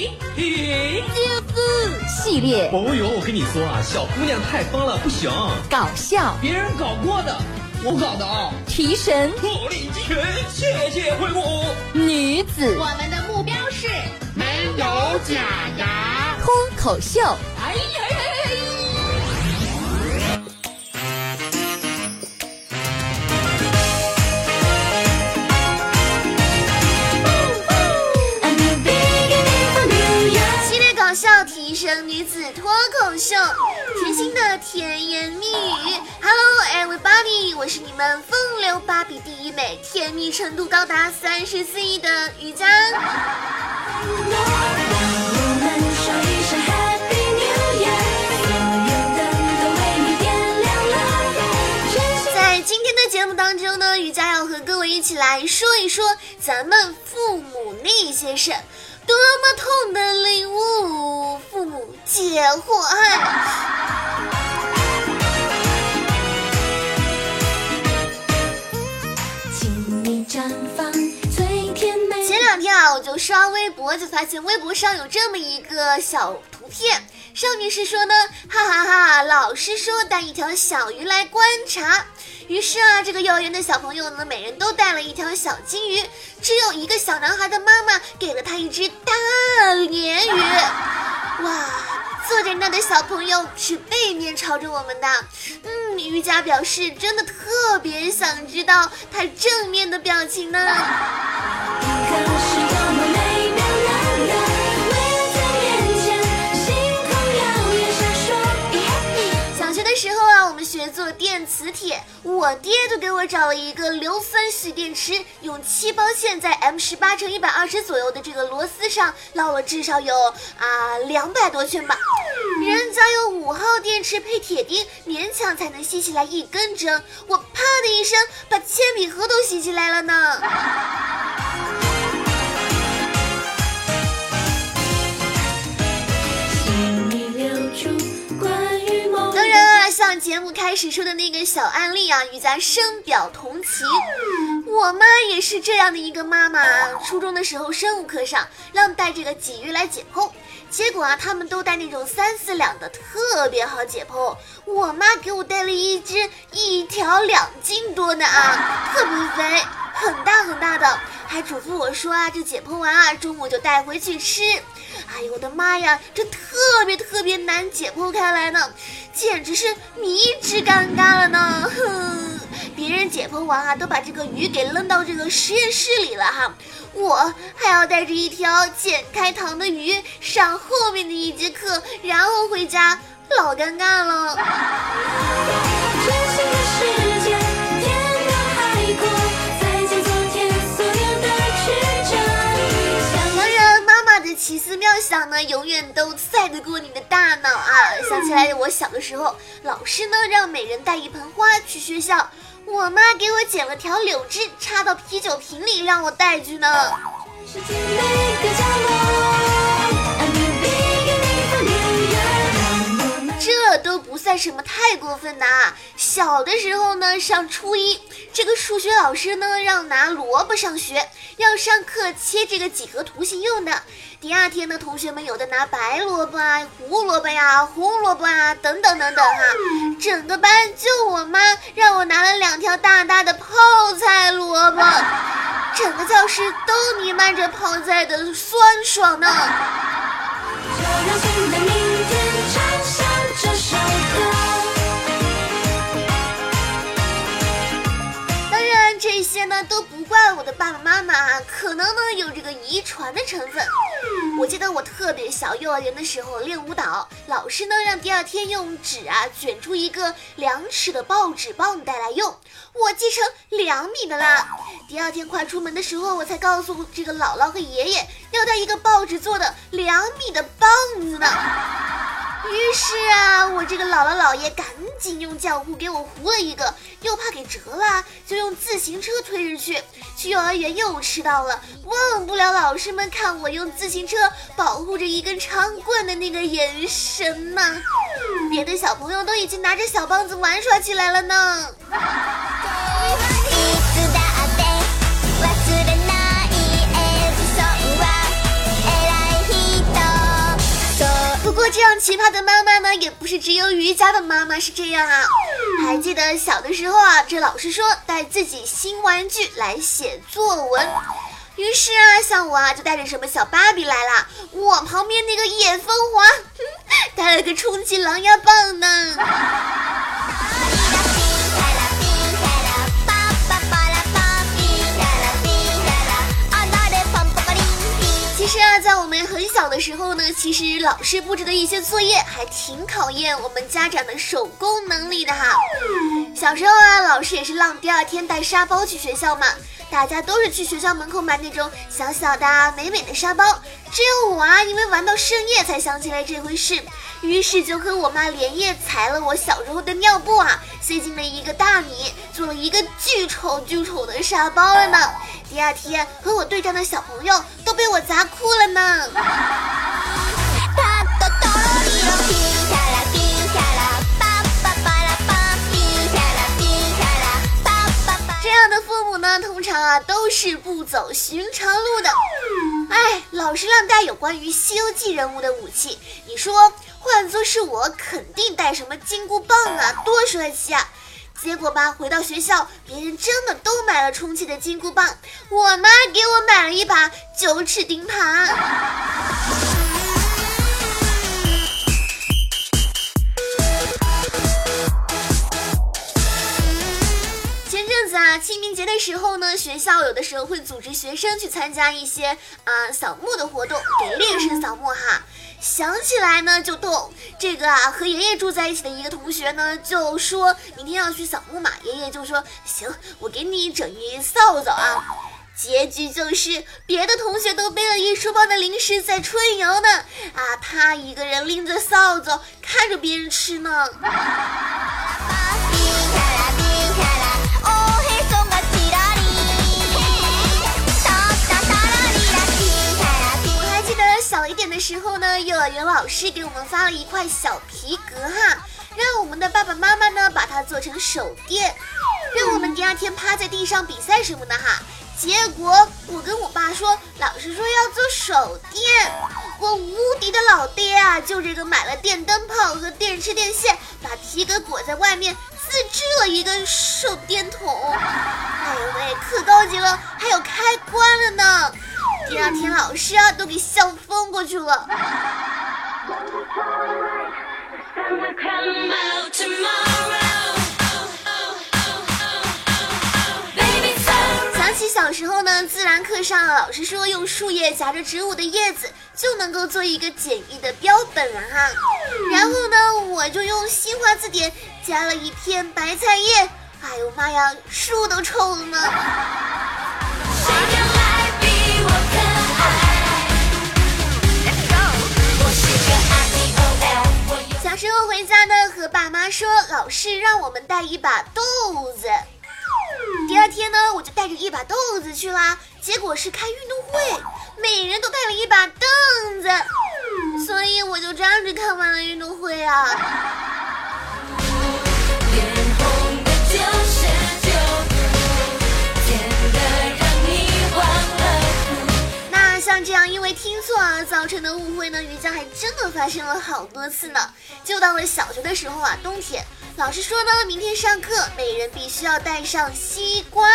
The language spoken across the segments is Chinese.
嘿，嘿，就是系列，哦呦，我跟你说啊，小姑娘太疯了，不行，搞笑，别人搞过的，我搞的啊，提神，火力全，谢谢惠顾，女子，我们的目标是没有假牙，脱口秀，哎呀呀子脱口秀，甜心的甜言蜜语。Hello everybody，我是你们风流芭比第一美，甜蜜程度高达三十四亿的瑜伽。在今天的节目当中呢，瑜伽要和各位一起来说一说咱们父母那些事，多么痛的领悟，父母皆祸害。天啊，我就刷微博，就发现微博上有这么一个小图片，上面是说呢，哈哈哈，老师说带一条小鱼来观察，于是啊，这个幼儿园的小朋友呢，每人都带了一条小金鱼，只有一个小男孩的妈妈给了他一只大鲶鱼，哇！坐在那的小朋友是背面朝着我们的，嗯，瑜伽表示真的特别想知道他正面的表情呢。小学的时候啊，我们学做电磁铁，我爹就给我找了一个硫酸蓄电池，用七包线在 M 十八乘一百二十左右的这个螺丝上绕了至少有啊两百多圈吧。人家有五号电池配铁钉，勉强才能吸起来一根针，我啪的一声把铅笔盒都吸起来了呢。节目开始说的那个小案例啊，与咱深表同情。我妈也是这样的一个妈妈。初中的时候，生物课上让带这个鲫鱼来解剖，结果啊，他们都带那种三四两的，特别好解剖。我妈给我带了一只一条两斤多的啊，特别肥，很大很大的，还嘱咐我说啊，这解剖完啊，中午就带回去吃。哎呦我的妈呀，这特别特别难解剖开来呢，简直是迷之尴尬了呢！哼，别人解剖完啊，都把这个鱼给扔到这个实验室里了哈，我还要带着一条剪开膛的鱼上后面的一节课，然后回家，老尴尬了。当然，妈妈的奇思妙想呢，永远都赛得过你的大脑啊！想起来我小的时候，老师呢让每人带一盆花去学校，我妈给我剪了条柳枝插到啤酒瓶里让我带去呢。这都不算什么太过分的啊！小的时候呢，上初一，这个数学老师呢让拿萝卜上学，要上课切这个几何图形用的。第二天呢，同学们有的拿白萝卜啊、胡萝卜呀、红萝卜啊等等等等哈，整个班就我妈让我拿了两条大大的泡菜萝卜，整个教室都弥漫着泡菜的酸爽呢。这些呢都不怪我的爸爸妈妈，可能呢有这个遗传的成分。我记得我特别小，幼儿园的时候练舞蹈，老师呢让第二天用纸啊卷出一个两尺的报纸棒带来用，我记成两米的啦。第二天快出门的时候，我才告诉这个姥姥和爷爷要带一个报纸做的两米的棒子呢。于是啊，我这个姥姥姥爷赶紧用浆糊给我糊了一个，又怕给折了，就用自行车推着去。去幼儿园又迟到了，忘不了老师们看我用自行车保护着一根长棍的那个眼神呐。别的小朋友都已经拿着小棒子玩耍起来了呢。过这样奇葩的妈妈呢，也不是只有瑜伽的妈妈是这样啊。还记得小的时候啊，这老师说带自己新玩具来写作文，于是啊，像我啊就带着什么小芭比来了，我旁边那个野风华带了个充气狼牙棒呢。是啊，在我们很小的时候呢，其实老师布置的一些作业还挺考验我们家长的手工能力的哈。小时候啊，老师也是让第二天带沙包去学校嘛，大家都是去学校门口买那种小小的、美美的沙包，只有我啊，因为玩到深夜才想起来这回事，于是就和我妈连夜裁了我小时候的尿布啊，塞进了一个大米，做了一个巨丑巨丑的沙包了呢。第二天和我对战的小朋友都被我砸哭了呢。常啊都是不走寻常路的。哎，老是让带有关于《西游记》人物的武器，你说换做是我，肯定带什么金箍棒啊，多帅气啊！结果吧，回到学校，别人真的都买了充气的金箍棒，我妈给我买了一把九齿钉耙。清明节的时候呢，学校有的时候会组织学生去参加一些啊扫墓的活动，给烈士扫墓哈。想起来呢就动。这个啊，和爷爷住在一起的一个同学呢，就说明天要去扫墓嘛。爷爷就说行，我给你整一扫帚啊。结局就是别的同学都背了一书包的零食在春游呢，啊，他一个人拎着扫帚看着别人吃呢。一点的时候呢，幼儿园老师给我们发了一块小皮革哈，让我们的爸爸妈妈呢把它做成手电，让我们第二天趴在地上比赛什么的哈。结果我跟我爸说，老师说要做手电，我无敌的老爹啊，就这个买了电灯泡和电池电线，把皮革裹在外面，自制了一个手电筒。哎呦喂，可高级了，还有开关了呢。第二天，老师啊都给笑疯过去了。想起小时候呢，自然课上老师说用树叶夹着植物的叶子就能够做一个简易的标本了哈。然后呢，我就用新华字典夹了一片白菜叶，哎呦妈呀，树都臭了呢。回家呢，和爸妈说，老师让我们带一把豆子。第二天呢，我就带着一把豆子去啦。结果是开运动会，每人都带了一把凳子，所以我就站着看完了运动会啊。像这样因为听错而造成的误会呢，瑜伽还真的发生了好多次呢。就到了小学的时候啊，冬天，老师说呢，明天上课每人必须要带上西瓜，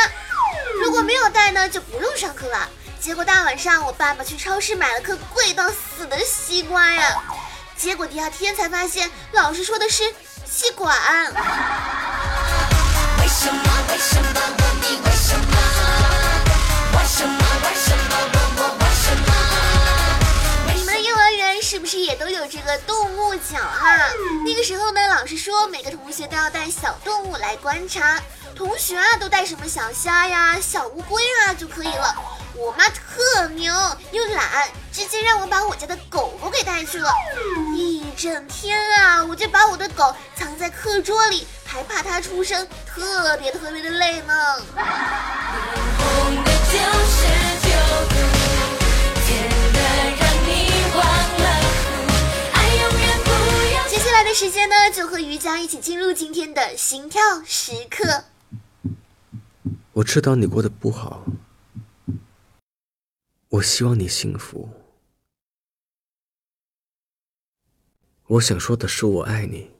如果没有带呢，就不用上课了。结果大晚上，我爸爸去超市买了颗贵到死的西瓜呀，结果第二天才发现，老师说的是吸管。为什么？为什么？问你为什么？个动物角哈？那个时候呢，老师说每个同学都要带小动物来观察。同学啊，都带什么小虾呀、小乌龟啊就可以了。我妈特牛又懒，直接让我把我家的狗狗给带去了。一整天啊，我就把我的狗藏在课桌里，还怕它出声，特别特别的累呢。时间呢，就和瑜伽一起进入今天的心跳时刻。我知道你过得不好，我希望你幸福。我想说的是，我爱你。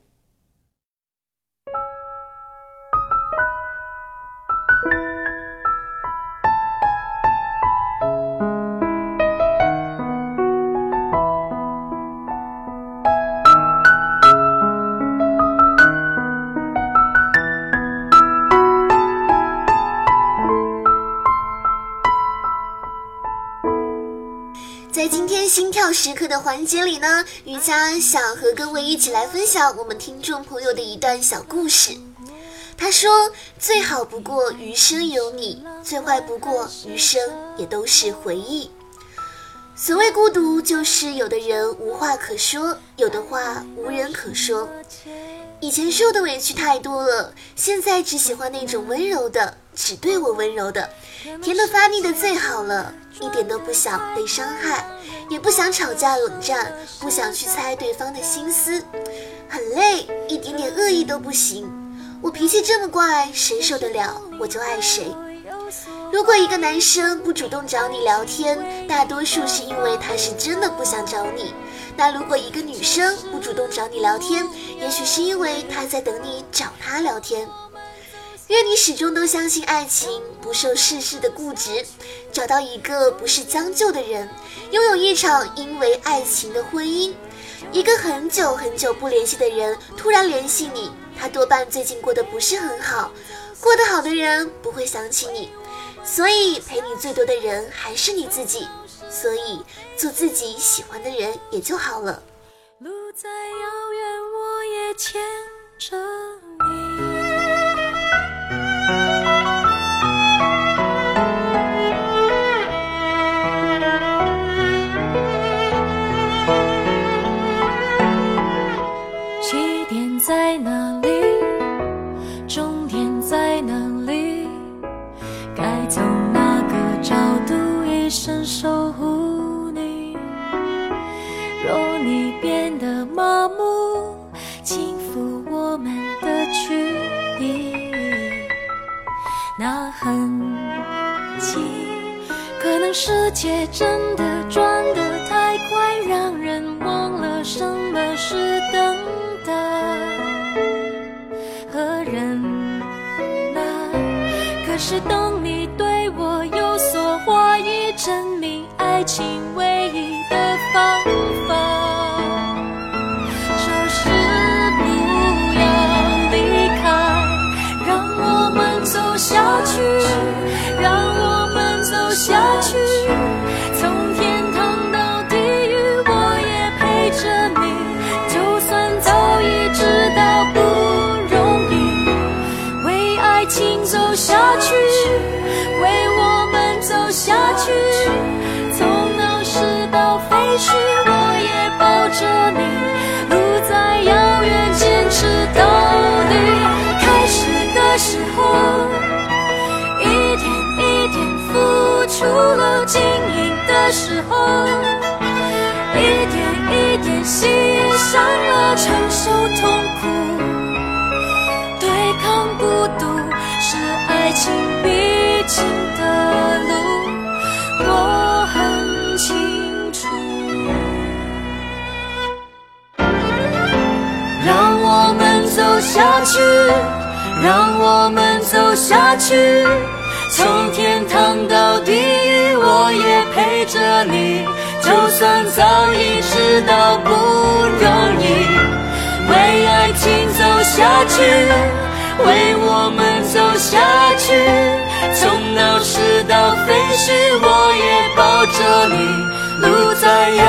时刻的环节里呢，瑜伽想和各位一起来分享我们听众朋友的一段小故事。他说：“最好不过余生有你，最坏不过余生也都是回忆。所谓孤独，就是有的人无话可说，有的话无人可说。以前受的委屈太多了，现在只喜欢那种温柔的，只对我温柔的，甜的发腻的最好了。”一点都不想被伤害，也不想吵架冷战，不想去猜对方的心思，很累，一点点恶意都不行。我脾气这么怪，谁受得了？我就爱谁。如果一个男生不主动找你聊天，大多数是因为他是真的不想找你。那如果一个女生不主动找你聊天，也许是因为她在等你找她聊天。愿你始终都相信爱情，不受世事的固执，找到一个不是将就的人，拥有一场因为爱情的婚姻。一个很久很久不联系的人突然联系你，他多半最近过得不是很好。过得好的人不会想起你，所以陪你最多的人还是你自己。所以做自己喜欢的人也就好了。路再遥远，我也牵着可能世界真的转得太快，让人忘了什么是等待和忍耐。可是当你对我有所怀疑，证明爱情承受痛苦，对抗孤独是爱情必经的路，我很清楚。让我们走下去，让我们走下去，从天堂到地狱，我也。陪着你，就算早已知道不容易为爱情走下去为我们走下去从闹市到废墟我也抱着你路再遥